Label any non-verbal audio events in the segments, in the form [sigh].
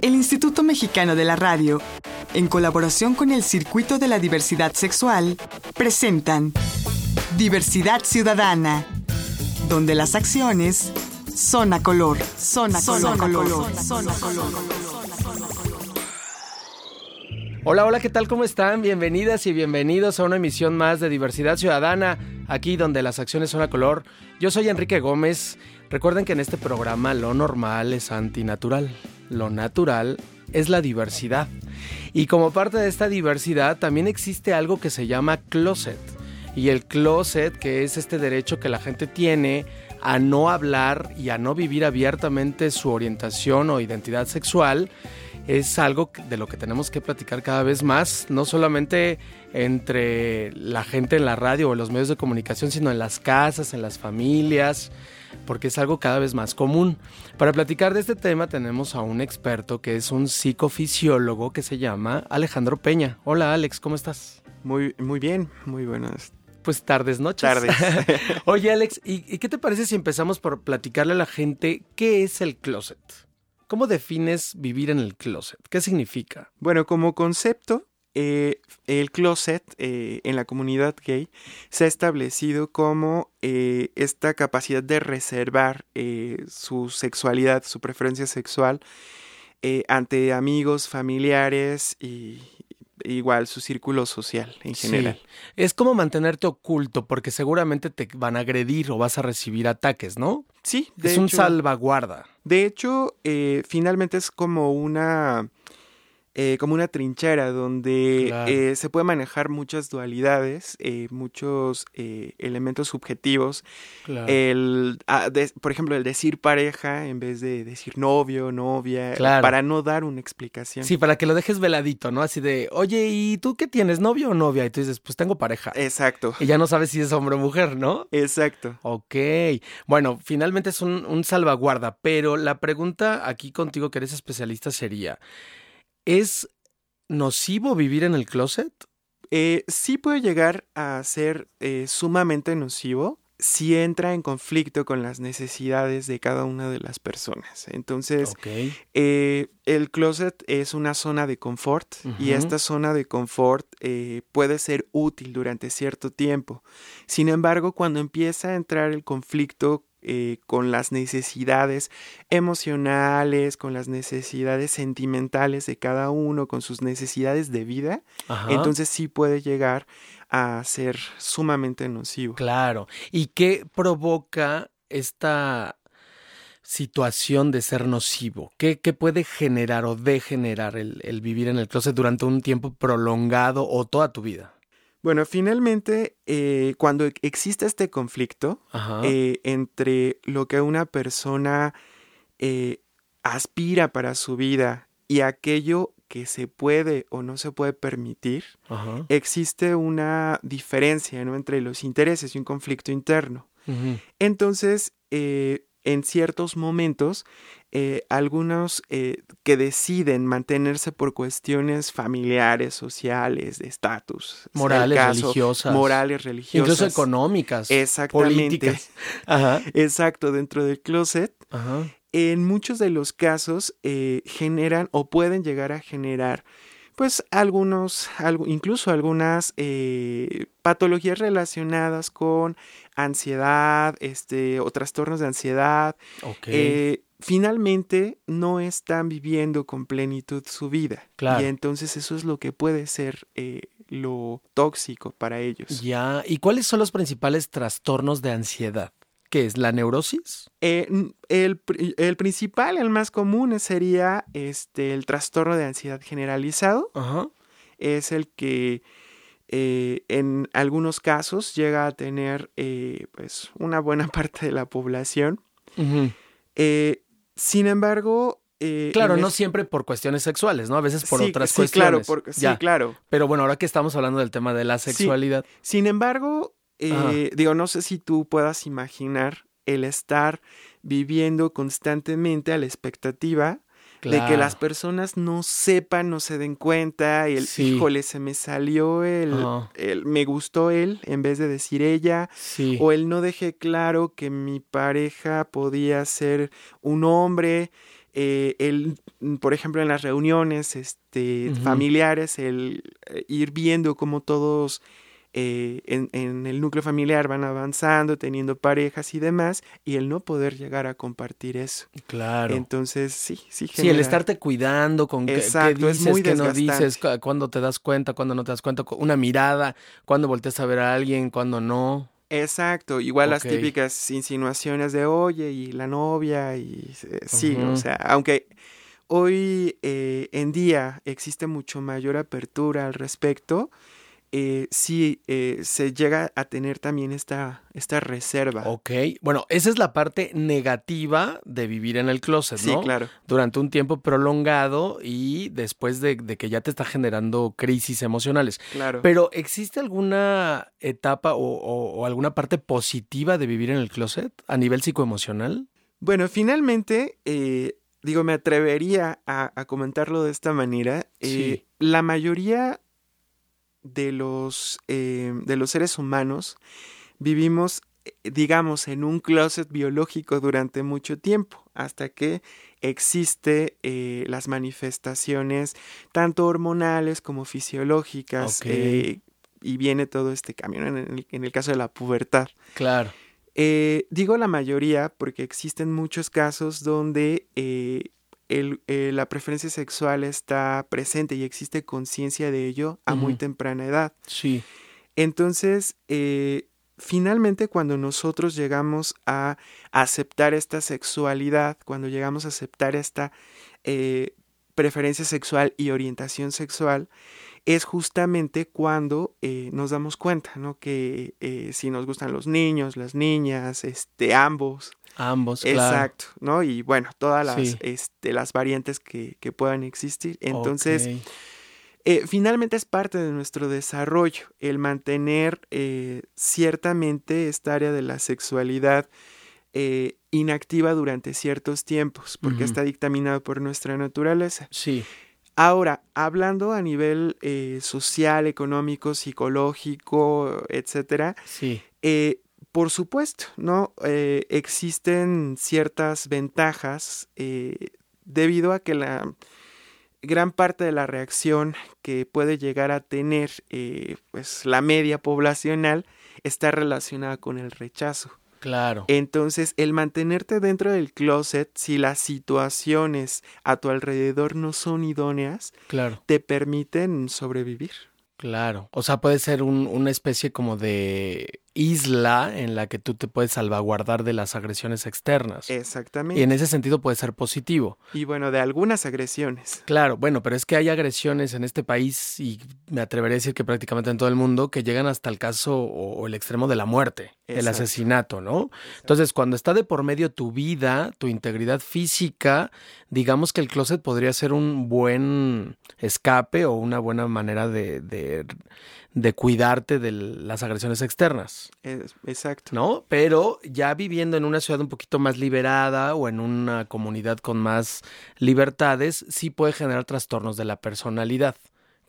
El Instituto Mexicano de la Radio, en colaboración con el Circuito de la Diversidad Sexual, presentan Diversidad Ciudadana, donde las acciones son a color, son a color, color, son a color. Hola, hola, ¿qué tal? ¿Cómo están? Bienvenidas y bienvenidos a una emisión más de Diversidad Ciudadana, aquí donde las acciones son a color. Yo soy Enrique Gómez. Recuerden que en este programa lo normal es antinatural, lo natural es la diversidad. Y como parte de esta diversidad también existe algo que se llama closet. Y el closet, que es este derecho que la gente tiene a no hablar y a no vivir abiertamente su orientación o identidad sexual, es algo de lo que tenemos que platicar cada vez más, no solamente entre la gente en la radio o en los medios de comunicación, sino en las casas, en las familias, porque es algo cada vez más común. Para platicar de este tema tenemos a un experto que es un psicofisiólogo que se llama Alejandro Peña. Hola Alex, ¿cómo estás? Muy, muy bien, muy buenas. Pues tardes, noches. Tardes. [laughs] Oye Alex, ¿y, ¿y qué te parece si empezamos por platicarle a la gente qué es el closet? ¿Cómo defines vivir en el closet? ¿Qué significa? Bueno, como concepto, eh, el closet eh, en la comunidad gay se ha establecido como eh, esta capacidad de reservar su sexualidad, su preferencia sexual ante amigos, familiares y igual su círculo social en general. Sí. Es como mantenerte oculto porque seguramente te van a agredir o vas a recibir ataques, ¿no? Sí, de es un salvaguarda. De hecho, eh, finalmente es como una, eh, como una trinchera donde Claro. eh, se puede manejar muchas dualidades, eh, muchos eh, elementos subjetivos. Claro. El, ah, de- por ejemplo, el decir pareja en vez de decir novio, novia, Claro. para no dar una explicación. Sí, para que lo dejes veladito, ¿no? Así de, oye, ¿y tú qué tienes, novio o novia? Y tú dices, pues tengo pareja. Exacto, Y ya no sabes si es hombre o mujer, ¿no? exacto. Ok. Bueno, finalmente es un, un salvaguarda, pero la pregunta aquí contigo, que eres especialista, sería, ¿es nocivo vivir en el closet? Eh, sí puede llegar a ser eh, sumamente nocivo si entra en conflicto con las necesidades de cada una de las personas. Entonces, eh, el closet es una zona de confort y esta zona de confort eh, puede ser útil durante cierto tiempo. Sin embargo, cuando empieza a entrar el conflicto eh, con las necesidades emocionales, con las necesidades sentimentales de cada uno, con sus necesidades de vida, Ajá. entonces sí puede llegar a ser sumamente nocivo. Claro. ¿Y qué provoca esta situación de ser nocivo? ¿Qué, qué puede generar o degenerar el, el vivir en el closet durante un tiempo prolongado o toda tu vida? Bueno, finalmente, eh, cuando e- existe este conflicto eh, entre lo que una persona eh, aspira para su vida y aquello que se puede o no se puede permitir, Ajá. existe una diferencia ¿no? entre los intereses y un conflicto interno. Entonces, en ciertos momentos, eh, algunos eh, que deciden mantenerse por cuestiones familiares, sociales, de estatus, Morales, caso, religiosas. morales, religiosas, Incluso económicas. Exactamente. Políticas. [laughs] Ajá. exacto, dentro del closet, Ajá. en muchos de los casos eh, generan o pueden llegar a generar pues algunos, incluso algunas eh, patologías relacionadas con ansiedad, este, o trastornos de ansiedad. Ok. Eh, finalmente no están viviendo con plenitud su vida. Claro. Y entonces eso es lo que puede ser eh, lo tóxico para ellos. ya. ¿Y cuáles son los principales trastornos de ansiedad? ¿Qué es? ¿La neurosis? Eh, el, pri- el principal, el más común, sería este, el trastorno de ansiedad generalizado. Ajá. Es el que eh, en algunos casos llega a tener pues, una buena [laughs] parte de la población. Ujú. Eh, sin embargo... eh, Claro, no siempre por cuestiones sexuales, ¿no? A veces por sí, otras sí, cuestiones. Claro, sí, claro. Pero bueno, ahora que estamos hablando del tema de la sexualidad. Sin embargo, eh, digo, no sé si tú puedas imaginar el estar viviendo constantemente a la expectativa de que las personas no sepan, no se den cuenta, y el Sí. híjole, se me salió el, el me gustó él en vez de decir ella, Sí. o el no dejé claro que mi pareja podía ser un hombre, eh, el, por ejemplo, en las reuniones este, familiares, el eh, ir viendo cómo todos eh, en, el núcleo familiar van avanzando, teniendo parejas y demás, y el no poder llegar a compartir eso. Claro. Entonces, sí, sí. Sí, el estarte cuidando con Exacto, qué, dices, es muy qué no dices, cuándo te das cuenta, cuándo no te das cuenta, una mirada, cuándo volteas a ver a alguien, cuándo no. Exacto, igual las típicas insinuaciones de oye y la novia y eh, sí, o sea, aunque hoy eh, en día existe mucho mayor apertura al respecto, eh, sí eh, se llega a tener también esta, esta reserva. Ok, bueno, esa es la parte negativa de vivir en el closet, ¿no? Sí, claro. Durante un tiempo prolongado y después de, que ya te está generando crisis emocionales. Claro. Pero ¿existe alguna etapa o, alguna parte positiva de vivir en el closet a nivel psicoemocional? Bueno, finalmente, eh, digo, me atrevería a, comentarlo de esta manera. Sí. La mayoría de los, eh, de los seres humanos vivimos, eh, digamos, en un closet biológico durante mucho tiempo, hasta que existe eh, las manifestaciones tanto hormonales como fisiológicas y viene todo este cambio en el, caso de la pubertad. Claro. digo la mayoría porque existen muchos casos donde eh, la preferencia sexual está presente y existe conciencia de ello a muy temprana edad. Sí. Entonces, eh, finalmente cuando nosotros llegamos a aceptar esta sexualidad, cuando llegamos a aceptar esta eh, preferencia sexual y orientación sexual, es justamente cuando nos damos cuenta, ¿no? Que si nos gustan los niños, las niñas, este, ambos, Ambos, claro. Exacto, ¿no? Y bueno, todas las, este, las variantes que, que, puedan existir. Entonces, eh, finalmente es parte de nuestro desarrollo el mantener eh, ciertamente esta área de la sexualidad eh, inactiva durante ciertos tiempos, porque está dictaminado por nuestra naturaleza. Sí. Ahora, hablando a nivel social, económico, psicológico, etcétera, sí. Por supuesto, ¿no? Eh, existen ciertas ventajas eh, debido a que la gran parte de la reacción que puede llegar a tener eh, pues la media poblacional está relacionada con el rechazo. Claro. Entonces, el mantenerte dentro del closet, si las situaciones a tu alrededor no son idóneas, claro. te permiten sobrevivir. Claro. O sea, puede ser un, una especie como de isla en la que tú te puedes salvaguardar de las agresiones externas. Exactamente. Y en ese sentido puede ser positivo. Y bueno, de algunas agresiones. Claro, bueno, pero es que hay agresiones en este país y me atreveré a decir que prácticamente en todo el mundo que llegan hasta el caso o, el extremo de la muerte, el asesinato, ¿no? Entonces, cuando está de por medio tu vida, tu integridad física, digamos que el closet podría ser un buen escape o una buena manera de de cuidarte de las agresiones externas. exacto. ¿No? Pero ya viviendo en una ciudad un poquito más liberada o en una comunidad con más libertades, sí puede generar trastornos de la personalidad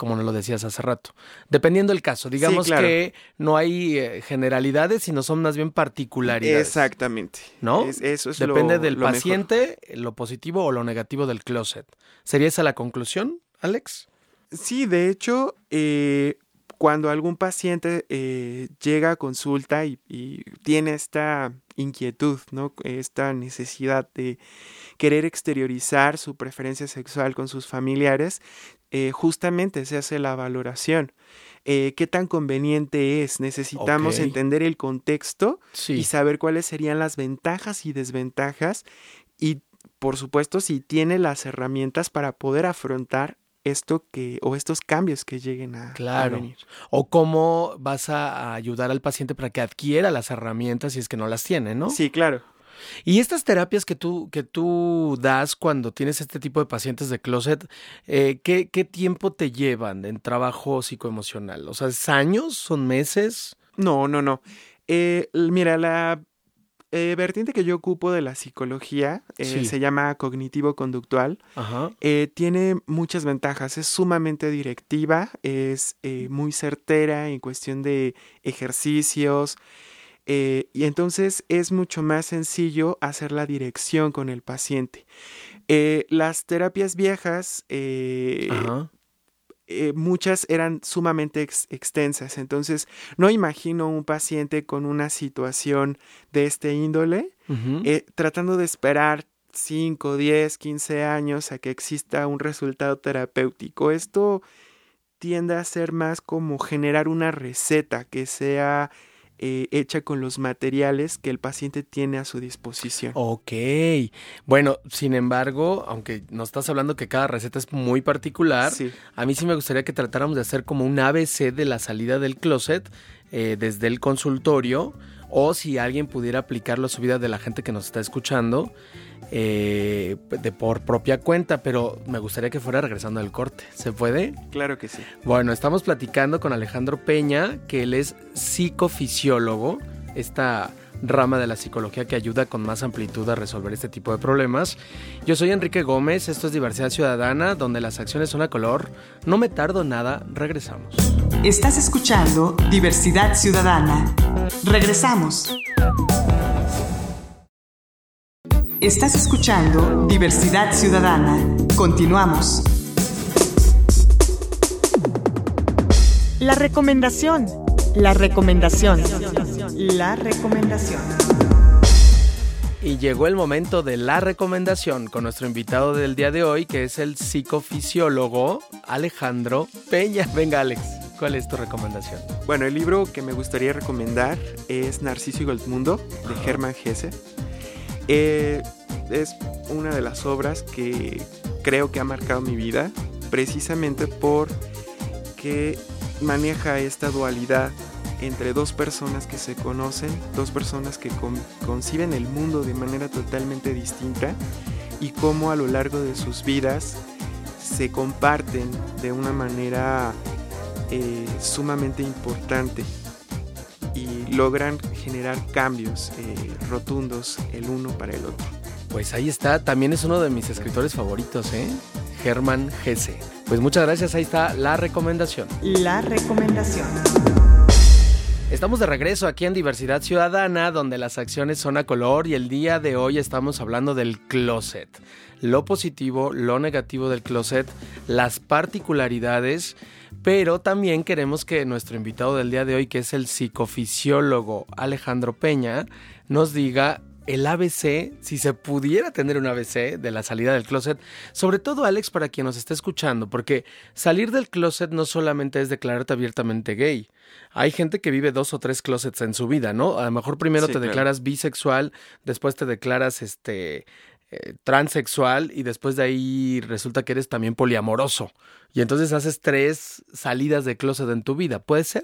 como nos lo decías hace rato. Dependiendo del caso, digamos que no hay eh, generalidades, sino son más bien particularidades. Exactamente. ¿No? eso es Depende del paciente, lo positivo o lo negativo del closet. ¿Sería esa la conclusión, Alex? Sí, de hecho, eh, cuando algún paciente eh, llega a consulta y, tiene esta inquietud, ¿no? esta necesidad de querer exteriorizar su preferencia sexual con sus familiares, eh, justamente se hace la valoración. Eh, ¿Qué tan conveniente es? Necesitamos entender el contexto y saber cuáles serían las ventajas y desventajas y, por supuesto, si tiene las herramientas para poder afrontar esto que o estos cambios que lleguen a, venir. O cómo vas a ayudar al paciente para que adquiera las herramientas si es que no las tiene, ¿no? Sí, claro. Y estas terapias que tú, que tú das cuando tienes este tipo de pacientes de closet, eh, ¿qué, ¿qué, tiempo te llevan en trabajo psicoemocional? O sea, ¿es años? ¿Son meses? No, no, no. Eh, mira, la eh, vertiente que yo ocupo de la psicología eh, se llama cognitivo-conductual. Eh, tiene muchas ventajas. Es sumamente directiva, es muy certera en cuestión de ejercicios. y entonces es mucho más sencillo hacer la dirección con el paciente. Eh, las terapias viejas, eh, eh, muchas eran sumamente extensas, entonces no imagino un paciente con una situación de este índole tratando de esperar 5, 10, 15 años a que exista un resultado terapéutico. Esto tiende a ser más como generar una receta que sea eh, hecha con los materiales que el paciente tiene a su disposición. Ok. Bueno, sin embargo, aunque nos estás hablando que cada receta es muy particular, a mí sí me gustaría que tratáramos de hacer como un ABC de la salida del closet eh, desde el consultorio o si alguien pudiera aplicarlo a su vida de la gente que nos está escuchando eh, de por propia cuenta, pero me gustaría que fuera regresando al corte. ¿Se puede? Claro que sí. Bueno, estamos platicando con Alejandro Peña, que él es psicofisiólogo, esta rama de la psicología que ayuda con más amplitud a resolver este tipo de problemas. Yo soy Enrique Gómez, esto es Diversidad Ciudadana, donde las acciones son a color. No me tardo nada, regresamos. Estás escuchando Diversidad Ciudadana. Regresamos. Estás escuchando Diversidad Ciudadana. Continuamos. La recomendación. La recomendación. La recomendación. Y llegó el momento de la recomendación con nuestro invitado del día de hoy, que es el psicofisiólogo Alejandro Peña. Venga, Alex, ¿cuál es tu recomendación? Bueno, el libro que me gustaría recomendar es Narciso y Goldmundo, de Hermann Hesse. Eh, es una de las obras que creo que ha marcado mi vida, precisamente porque maneja esta dualidad entre dos personas que se conocen, dos personas que conciben el mundo de manera totalmente distinta y cómo a lo largo de sus vidas se comparten de una manera eh, sumamente importante y logran generar cambios eh, rotundos el uno para el otro. Pues ahí está, también es uno de mis escritores favoritos, ¿eh? Germán Gese. Pues muchas gracias, ahí está la recomendación. La recomendación. Estamos de regreso aquí en Diversidad Ciudadana, donde las acciones son a color y el día de hoy estamos hablando del closet. Lo positivo, lo negativo del closet, las particularidades pero también queremos que nuestro invitado del día de hoy, que es el psicofisiólogo Alejandro Peña, nos diga el ABC, si se pudiera tener un ABC de la salida del closet, sobre todo Alex para quien nos esté escuchando, porque salir del closet no solamente es declararte abiertamente gay. Hay gente que vive dos o tres closets en su vida, ¿no? A lo mejor primero te declaras bisexual, después te declaras este eh, transexual y después de ahí resulta que eres también poliamoroso. Y entonces haces tres salidas de closet en tu vida. ¿Puede ser?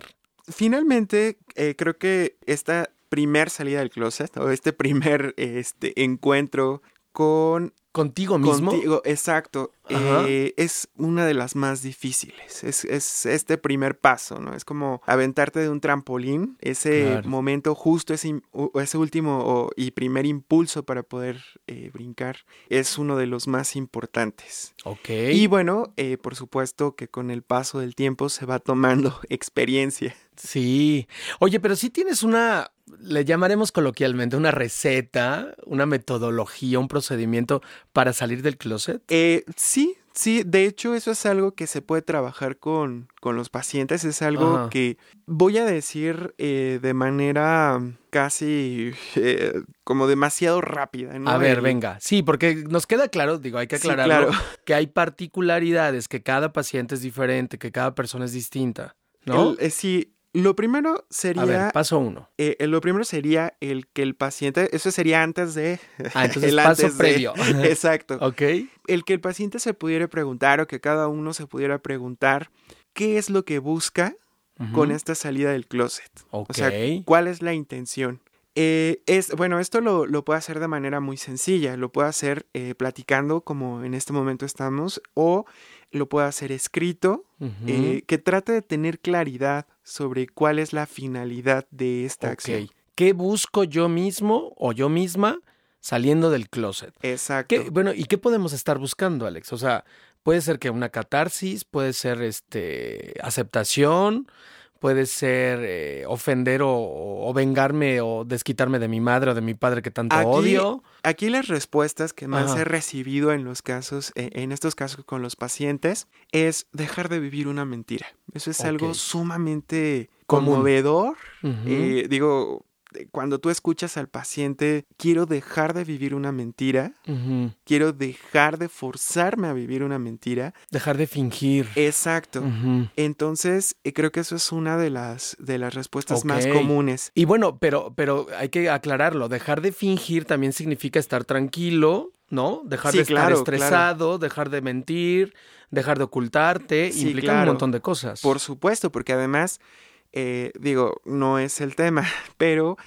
Finalmente, eh, creo que esta primer salida del closet o este primer [laughs] este, encuentro con contigo mismo. Contigo, exacto. Eh, es una de las más difíciles. Es, es, este primer paso, ¿no? Es como aventarte de un trampolín, ese momento justo, ese, ese último y primer impulso para poder eh, brincar, es uno de los más importantes. Ok. Y bueno, eh, por supuesto que con el paso del tiempo se va tomando [laughs] experiencia. Sí. Oye, pero si tienes una, le llamaremos coloquialmente, una receta, una metodología, un procedimiento para salir del closet. Eh, sí, sí, de hecho eso es algo que se puede trabajar con, con los pacientes, es algo que voy a decir eh, de manera casi eh, como demasiado rápida. A ver, venga, sí, porque nos queda claro, digo, hay que aclararlo, que hay particularidades, que cada paciente es diferente, que cada persona es distinta. ¿No? Eh, sí, lo primero sería. A ver, paso uno. Eh, lo primero sería el que el paciente. Eso sería antes de. Ah, entonces [laughs] el paso previo. [laughs] exacto. [laughs] ok. El que el paciente se pudiera preguntar o que cada uno se pudiera preguntar qué es lo que busca con esta salida del closet. Ok. O sea, cuál es la intención. Eh, es, bueno, esto lo, lo, puede hacer de manera muy sencilla. Lo puede hacer eh, platicando, como en este momento estamos, o lo puede hacer escrito, eh, que trate de tener claridad sobre cuál es la finalidad de esta acción. ¿Qué busco yo mismo o yo misma saliendo del closet? Exacto. bueno, ¿y qué podemos estar buscando, Alex? O sea, puede ser que una catarsis, puede ser este aceptación, puede ser eh, ofender o, o vengarme o desquitarme de mi madre o de mi padre que tanto Aquí- odio. Aquí las respuestas que más Ajá. he recibido en los casos, eh, en estos casos con los pacientes, es dejar de vivir una mentira. Eso es algo sumamente conmovedor. Eh, digo, cuando tú escuchas al paciente, quiero dejar de vivir una mentira, quiero dejar de forzarme a vivir una mentira. Dejar de fingir. Exacto. Entonces, eh, creo que eso es una de las, de las respuestas más comunes. Y bueno, pero, pero hay que aclararlo. Dejar de fingir también significa estar tranquilo, ¿no? Dejar Sí, de estar claro, estresado, dejar de mentir, dejar de ocultarte. Sí, implica un montón de cosas. Por supuesto, porque además, eh, digo, no es el tema, [laughs] pero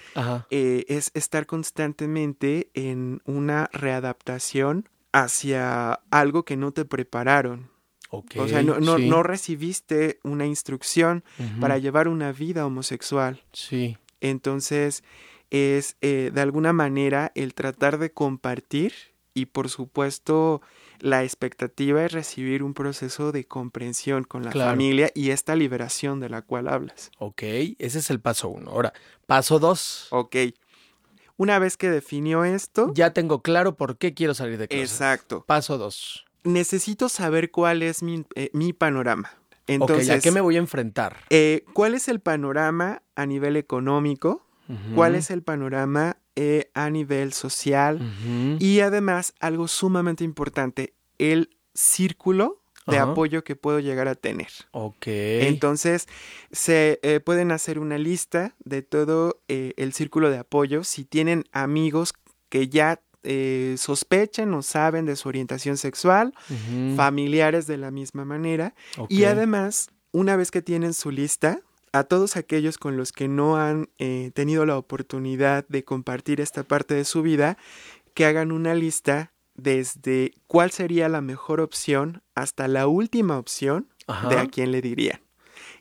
eh, es estar constantemente en una readaptación hacia algo que no te prepararon. O sea, no, no, sí. no recibiste una instrucción para llevar una vida homosexual. Sí. Entonces, es eh, de alguna manera el tratar de compartir y por supuesto la expectativa es recibir un proceso de comprensión con la Claro. familia y esta liberación de la cual hablas. Ok. Ese es el paso uno. Ahora, paso dos. Ok. Una vez que definió esto, Ya tengo claro por qué quiero salir de clase. exacto. Paso dos. Necesito saber cuál es mi, eh, mi panorama. ok, Entonces, ¿a qué me voy a enfrentar? eh, ¿cuál es el panorama a nivel económico? ¿Cuál es el panorama eh, a nivel social? Y además, algo sumamente importante, el círculo de apoyo que puedo llegar a tener. Ok. Entonces, se eh, pueden hacer una lista de todo eh, el círculo de apoyo. Si tienen amigos que ya eh, sospechan o saben de su orientación sexual, familiares de la misma manera. Y además, una vez que tienen su lista, a todos aquellos con los que no han eh, tenido la oportunidad de compartir esta parte de su vida, que hagan una lista desde cuál sería la mejor opción hasta la última opción de a quién le dirían.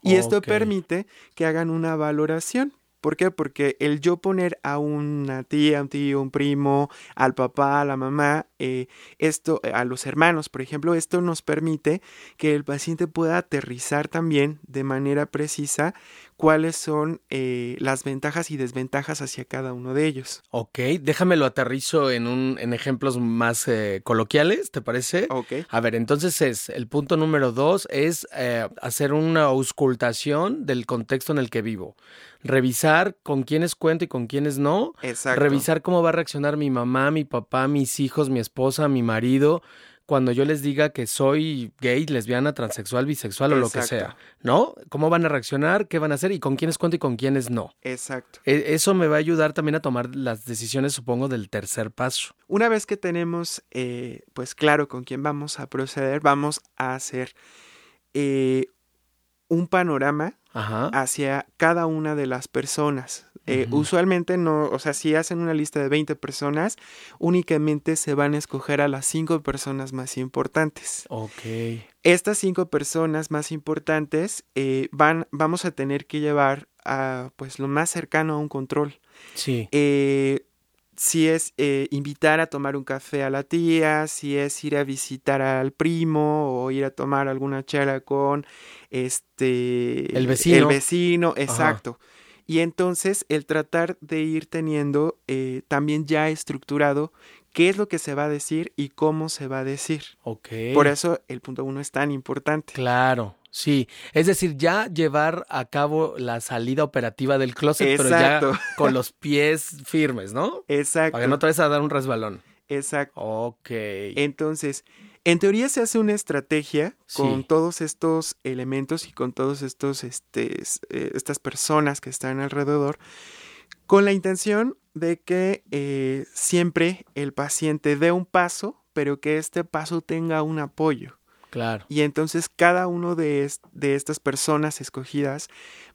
Y esto permite que hagan una valoración. ¿Por qué? Porque el yo poner a una tía, un tío, un primo, al papá, a la mamá, eh, esto, eh, a los hermanos, por ejemplo, esto nos permite que el paciente pueda aterrizar también de manera precisa cuáles son eh, las ventajas y desventajas hacia cada uno de ellos. Ok, déjame lo aterrizo en, un, en ejemplos más eh, coloquiales, ¿te parece? Ok. A ver, entonces es, el punto número dos es eh, hacer una auscultación del contexto en el que vivo. Revisar con quiénes cuento y con quiénes no. Exacto. Revisar cómo va a reaccionar mi mamá, mi papá, mis hijos, mi esposa, mi marido, cuando yo les diga que soy gay, lesbiana, transexual, bisexual o lo que sea. ¿No? ¿Cómo van a reaccionar? ¿Qué van a hacer? ¿Y con quiénes cuento y con quiénes no? Exacto. E- Eso me va a ayudar también a tomar las decisiones, supongo, del tercer paso. Una vez que tenemos, eh, pues claro, con quién vamos a proceder, vamos a hacer eh, un panorama Ajá. hacia cada una de las personas. Eh. Usualmente no, o sea, si hacen una lista de 20 personas, únicamente se van a escoger a las 5 personas más importantes. Ok. Estas 5 personas más importantes eh, van, vamos a tener que llevar a, pues, lo más cercano a un control. Sí. Eh, si es eh, invitar a tomar un café a la tía, si es ir a visitar al primo o ir a tomar alguna chela con este El vecino. El vecino, exacto. Y entonces el tratar de ir teniendo eh, también ya estructurado qué es lo que se va a decir y cómo se va a decir. Ok. Por eso el punto uno es tan importante. Claro, sí. Es decir, ya llevar a cabo la salida operativa del closet, pero ya con los [laughs] pies firmes, ¿no? Exacto. Para que no te vayas a dar un resbalón. Exacto. Ok. Entonces, en teoría se hace una estrategia con todos estos elementos y con todos estos, este, eh, estas personas que están alrededor, con la intención de que eh, siempre el paciente dé un paso, pero que este paso tenga un apoyo. Claro. Y entonces cada uno de, es- de estas personas escogidas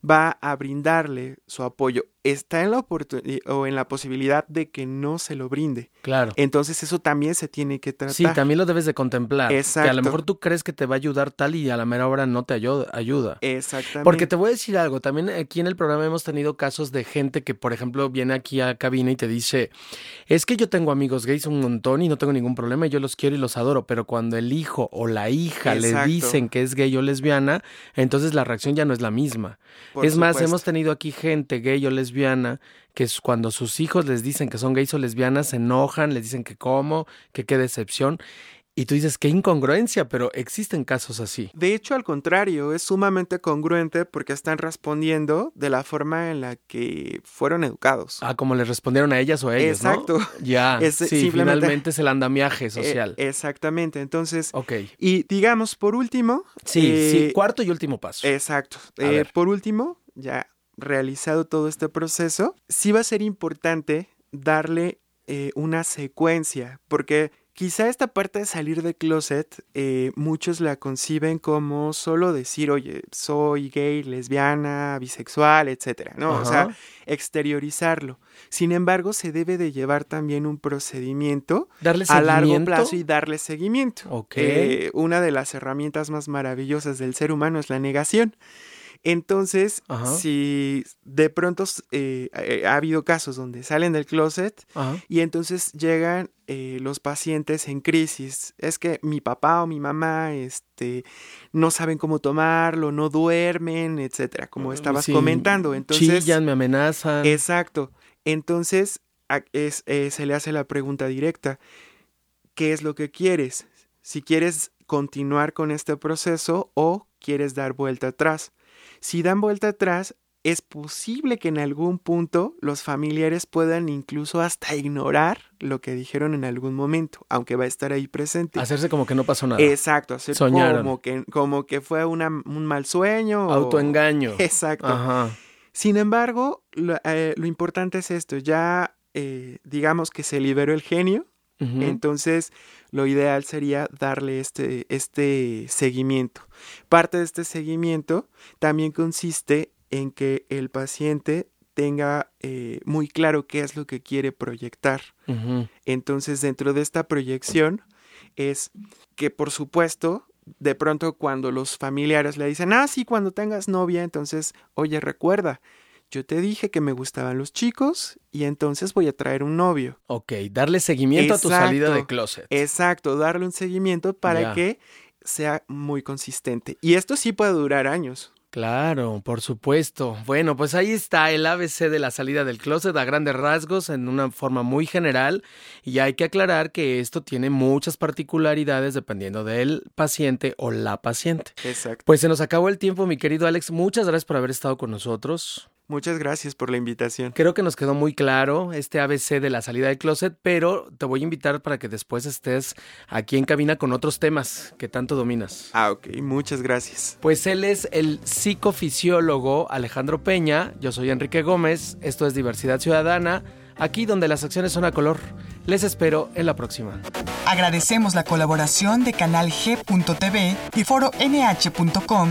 va a brindarle su apoyo. Está en la oportunidad o en la posibilidad de que no se lo brinde. Claro. Entonces eso también se tiene que tratar. Sí, también lo debes de contemplar. Exacto. Que a lo mejor tú crees que te va a ayudar tal y a la mera hora no te ayuda. Exactamente. Porque te voy a decir algo, también aquí en el programa hemos tenido casos de gente que, por ejemplo, viene aquí a cabina y te dice, es que yo tengo amigos gays un montón y no tengo ningún problema, y yo los quiero y los adoro, pero cuando el hijo o la hija le dicen que es gay o lesbiana, entonces la reacción ya no es la misma. es más, hemos tenido aquí gente gay o lesbiana que es cuando sus hijos les dicen que son gays o lesbianas, se enojan, les dicen que cómo, que qué decepción. Y tú dices, qué incongruencia, pero existen casos así. De hecho, al contrario, es sumamente congruente porque están respondiendo de la forma en la que fueron educados. Ah, como le respondieron a ellas o a ellos, Exacto. Ya, [laughs] es, sí, finalmente es el andamiaje social. Eh, exactamente, entonces... Ok. Y digamos, por último... Sí, sí, eh, cuarto y último paso. Exacto. Eh, por último, ya realizado todo este proceso, sí va a ser importante darle una secuencia, porque Quizá esta parte de salir de closet, eh, muchos la conciben como solo decir, oye, soy gay, lesbiana, bisexual, etcétera, ¿no? O sea, exteriorizarlo. Sin embargo, se debe de llevar también un procedimiento a largo plazo y darle seguimiento. Eh, una de las herramientas más maravillosas del ser humano es la negación. Entonces, si de pronto eh, eh, ha habido casos donde salen del closet y entonces llegan eh, los pacientes en crisis, es que mi papá o mi mamá este, no saben cómo tomarlo, no duermen, etcétera, como estabas comentando. Entonces, chillan, me amenazan. Exacto. Entonces, se le hace la pregunta directa, ¿qué es lo que quieres? Si quieres continuar con este proceso o quieres dar vuelta atrás. Si dan vuelta atrás, es posible que en algún punto los familiares puedan incluso hasta ignorar lo que dijeron en algún momento, aunque va a estar ahí presente. Hacerse como que no pasó nada. Exacto, hacer como que, como que fue un mal sueño. Autoengaño. [laughs] Exacto. Sin embargo, eh, lo, importante es esto, ya eh, digamos que se liberó el genio, entonces lo ideal sería darle este, este seguimiento. Parte de este seguimiento también consiste en que el paciente tenga eh, muy claro qué es lo que quiere proyectar. Entonces, dentro de esta proyección es que, por supuesto, de pronto cuando los familiares le dicen, ah, sí, cuando tengas novia, entonces, oye, recuerda, yo te dije que me gustaban los chicos y entonces voy a traer un novio. Ok, darle seguimiento a tu salida de closet. Exacto, darle un seguimiento para que sea muy consistente. Y esto sí puede durar años. Claro, por supuesto. Bueno, pues ahí está el ABC de la salida del closet a grandes rasgos en una forma muy general y hay que aclarar que esto tiene muchas particularidades dependiendo del paciente o la paciente. Exacto. Pues se nos acabó el tiempo, mi querido Alex. Muchas gracias por haber estado con nosotros. Muchas gracias por la invitación. Creo que nos quedó muy claro este ABC de la salida del closet, pero te voy a invitar para que después estés aquí en cabina con otros temas que tanto dominas. Ah, ok, muchas gracias. Pues él es el psicofisiólogo Alejandro Peña, yo soy Enrique Gómez, esto es Diversidad Ciudadana, aquí donde las acciones son a color. Les espero en la próxima. Agradecemos la colaboración de Canal G.tv y Foro NH.com